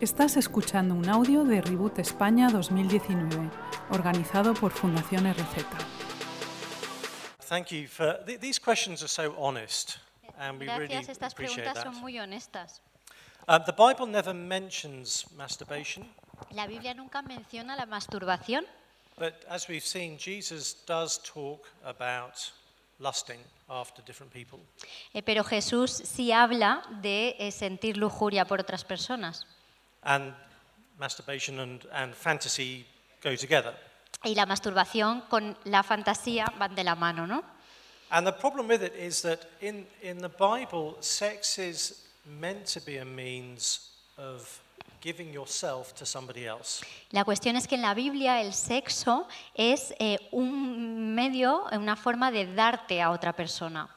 Estás escuchando un audio de Reboot España 2019, organizado por Fundación RZ. Thank you for th- these questions are so honest, and we really Gracias, estas appreciate preguntas that. son muy honestas. Um, the Bible never mentions masturbation, La Biblia nunca menciona la masturbación, but as we've seen, Jesus does talk about lusting after different people. eh, pero Jesús sí habla de eh, sentir lujuria por otras personas. And masturbation and, and fantasy go together. Y la masturbación con la fantasía van de la mano, ¿no? And the problem with it is that in, in the Bible, sex is meant to be a means of giving yourself to somebody else. La cuestión es que en la Biblia el sexo es eh, un medio, una forma de darte a otra persona.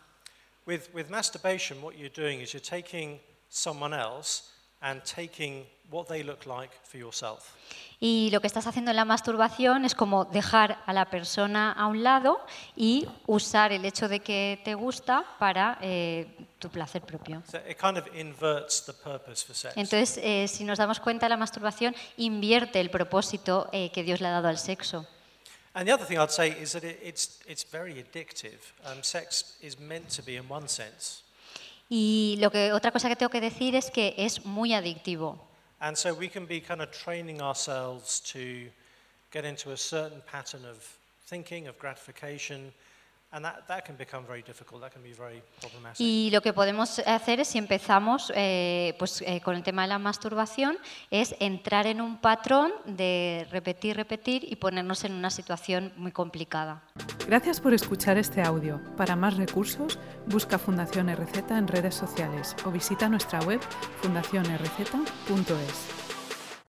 With, with masturbation, what you're doing is you're taking someone else and taking what they look like for yourself. Y lo que estás haciendo en la masturbación es como dejar a la persona a un lado y usar el hecho de que te gusta para eh, tu placer propio. So it kind of inverts the purpose for sex. Entonces, eh, si nos damos cuenta, la masturbación invierte el propósito eh, que Dios le ha dado al sexo. And the other thing I'd say is that it, it's, it's very addictive. Um, sex is meant to be, in one sense. Y lo que, otra cosa que tengo que decir es que es muy adictivo. And so we can be kind of training ourselves to get into a certain pattern of thinking, of gratification, and that, that can become very difficult. That can be very problematic. Y lo que podemos hacer es, si empezamos eh, pues, eh, con el tema de la masturbación, es entrar en un patrón de repetir, repetir y ponernos en una situación muy complicada. Gracias por escuchar este audio. Para más recursos, busca Fundación RZ en redes sociales o visita nuestra web fundacionrz.es.